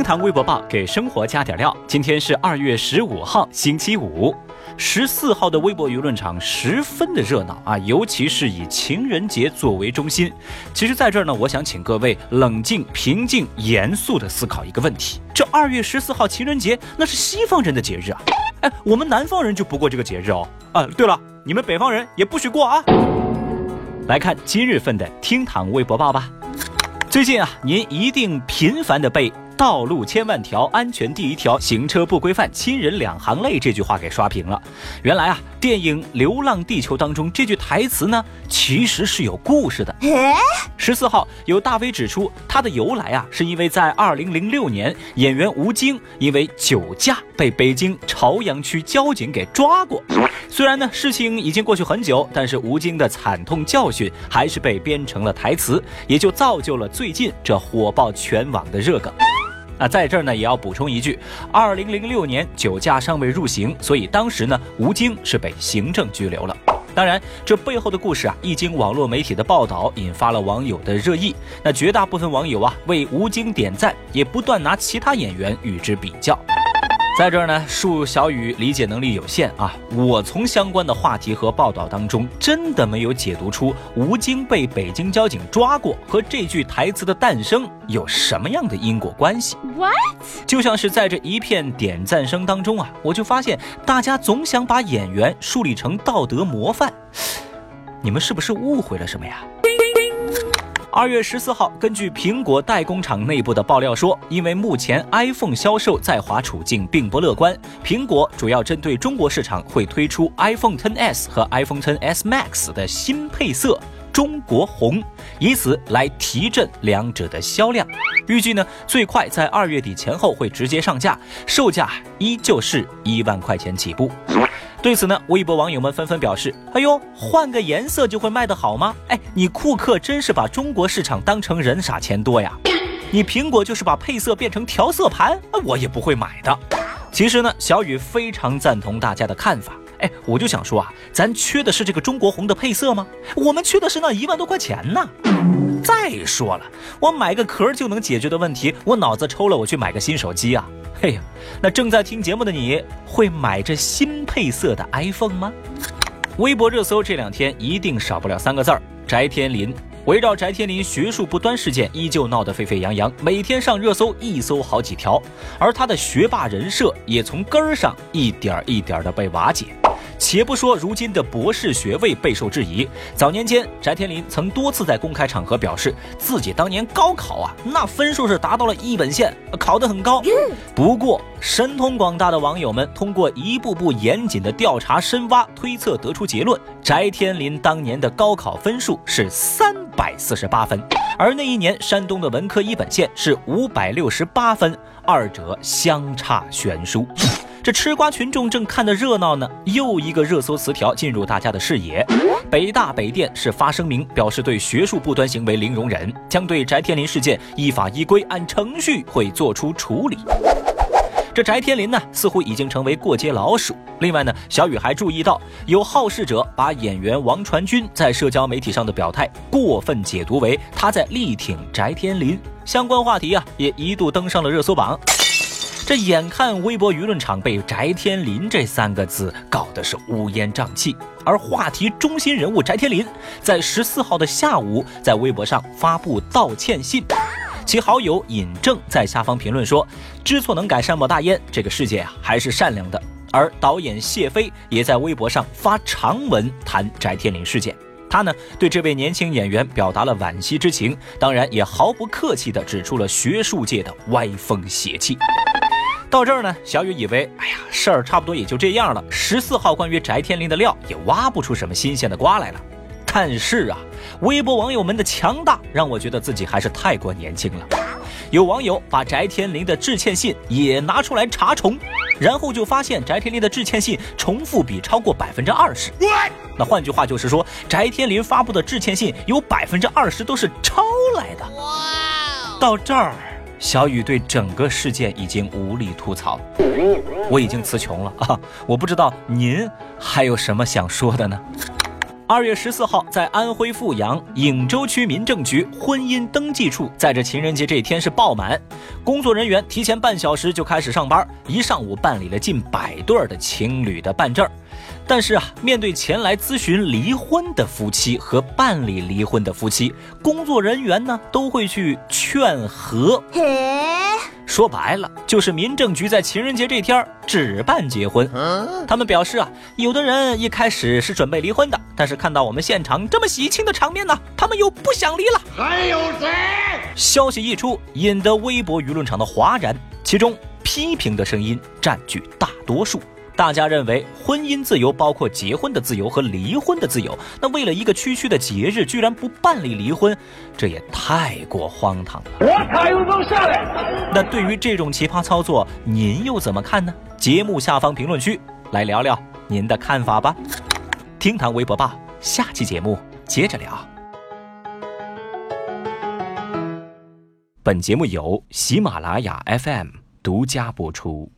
厅堂微博报给生活加点料。今天是二月十五号，星期五。十四号的微博舆论场十分的热闹啊，尤其是以情人节作为中心。其实，在这儿呢，我想请各位冷静、平静、严肃的思考一个问题：这二月十四号情人节，那是西方人的节日啊。哎，我们南方人就不过这个节日哦。啊，对了，你们北方人也不许过啊。来看今日份的厅堂微博报吧。最近啊，您一定频繁的被“道路千万条，安全第一条，行车不规范，亲人两行泪”这句话给刷屏了。原来啊，电影《流浪地球》当中这句台词呢，其实是有故事的。十四号，有大 V 指出，它的由来啊，是因为在二零零六年，演员吴京因为酒驾被北京朝阳区交警给抓过。虽然呢，事情已经过去很久，但是吴京的惨痛教训还是被编成了台词，也就造就了最近这火爆全网的热梗。那在这儿呢，也要补充一句：二零零六年酒驾尚未入刑，所以当时呢，吴京是被行政拘留了。当然，这背后的故事啊，一经网络媒体的报道，引发了网友的热议。那绝大部分网友啊，为吴京点赞，也不断拿其他演员与之比较。在这儿呢，恕小雨理解能力有限啊，我从相关的话题和报道当中，真的没有解读出吴京被北京交警抓过和这句台词的诞生有什么样的因果关系。What？就像是在这一片点赞声当中啊，我就发现大家总想把演员树立成道德模范，你们是不是误会了什么呀？二月十四号，根据苹果代工厂内部的爆料说，因为目前 iPhone 销售在华处境并不乐观，苹果主要针对中国市场会推出 iPhone XS 和 iPhone XS Max 的新配色。中国红，以此来提振两者的销量。预计呢，最快在二月底前后会直接上架，售价依旧是一万块钱起步。对此呢，微博网友们纷纷表示：“哎呦，换个颜色就会卖得好吗？哎，你库克真是把中国市场当成人傻钱多呀！你苹果就是把配色变成调色盘，我也不会买的。”其实呢，小雨非常赞同大家的看法。哎，我就想说啊，咱缺的是这个中国红的配色吗？我们缺的是那一万多块钱呢。再说了，我买个壳就能解决的问题，我脑子抽了，我去买个新手机啊！嘿呀，那正在听节目的你会买这新配色的 iPhone 吗？微博热搜这两天一定少不了三个字儿：翟天临。围绕翟天临学术不端事件依旧闹得沸沸扬扬，每天上热搜一搜好几条，而他的学霸人设也从根儿上一点一点的被瓦解。且不说如今的博士学位备受质疑，早年间翟天临曾多次在公开场合表示，自己当年高考啊，那分数是达到了一本线，考得很高。不过，神通广大的网友们通过一步步严谨的调查深挖推测，得出结论：翟天临当年的高考分数是三百四十八分，而那一年山东的文科一本线是五百六十八分，二者相差悬殊。这吃瓜群众正看得热闹呢，又一个热搜词条进入大家的视野。北大北电是发声明表示对学术不端行为零容忍，将对翟天临事件依法依规按程序会做出处理。这翟天临呢，似乎已经成为过街老鼠。另外呢，小雨还注意到有好事者把演员王传君在社交媒体上的表态过分解读为他在力挺翟天临，相关话题啊也一度登上了热搜榜。这眼看微博舆论场被翟天临这三个字搞得是乌烟瘴气，而话题中心人物翟天临在十四号的下午在微博上发布道歉信，其好友尹正在下方评论说：“知错能改，善莫大焉，这个世界啊还是善良的。”而导演谢飞也在微博上发长文谈翟天临事件，他呢对这位年轻演员表达了惋惜之情，当然也毫不客气地指出了学术界的歪风邪气。到这儿呢，小雨以为，哎呀，事儿差不多也就这样了。十四号关于翟天临的料也挖不出什么新鲜的瓜来了。但是啊，微博网友们的强大让我觉得自己还是太过年轻了。有网友把翟天临的致歉信也拿出来查重，然后就发现翟天临的致歉信重复比超过百分之二十。那换句话就是说，翟天临发布的致歉信有百分之二十都是抄来的。哇，到这儿。小雨对整个事件已经无力吐槽，我已经词穷了啊！我不知道您还有什么想说的呢？二月十四号，在安徽阜阳颍州区民政局婚姻登记处，在这情人节这一天是爆满，工作人员提前半小时就开始上班，一上午办理了近百对的情侣的办证。但是啊，面对前来咨询离婚的夫妻和办理离婚的夫妻，工作人员呢都会去劝和。说白了，就是民政局在情人节这天只办结婚。他们表示啊，有的人一开始是准备离婚的，但是看到我们现场这么喜庆的场面呢，他们又不想离了。还有谁？消息一出，引得微博舆论场的哗然，其中批评的声音占据大多数。大家认为婚姻自由包括结婚的自由和离婚的自由，那为了一个区区的节日，居然不办理离婚，这也太过荒唐了。我卡有种下来。那对于这种奇葩操作，您又怎么看呢？节目下方评论区来聊聊您的看法吧。听堂微博报，下期节目接着聊。本节目由喜马拉雅 FM 独家播出。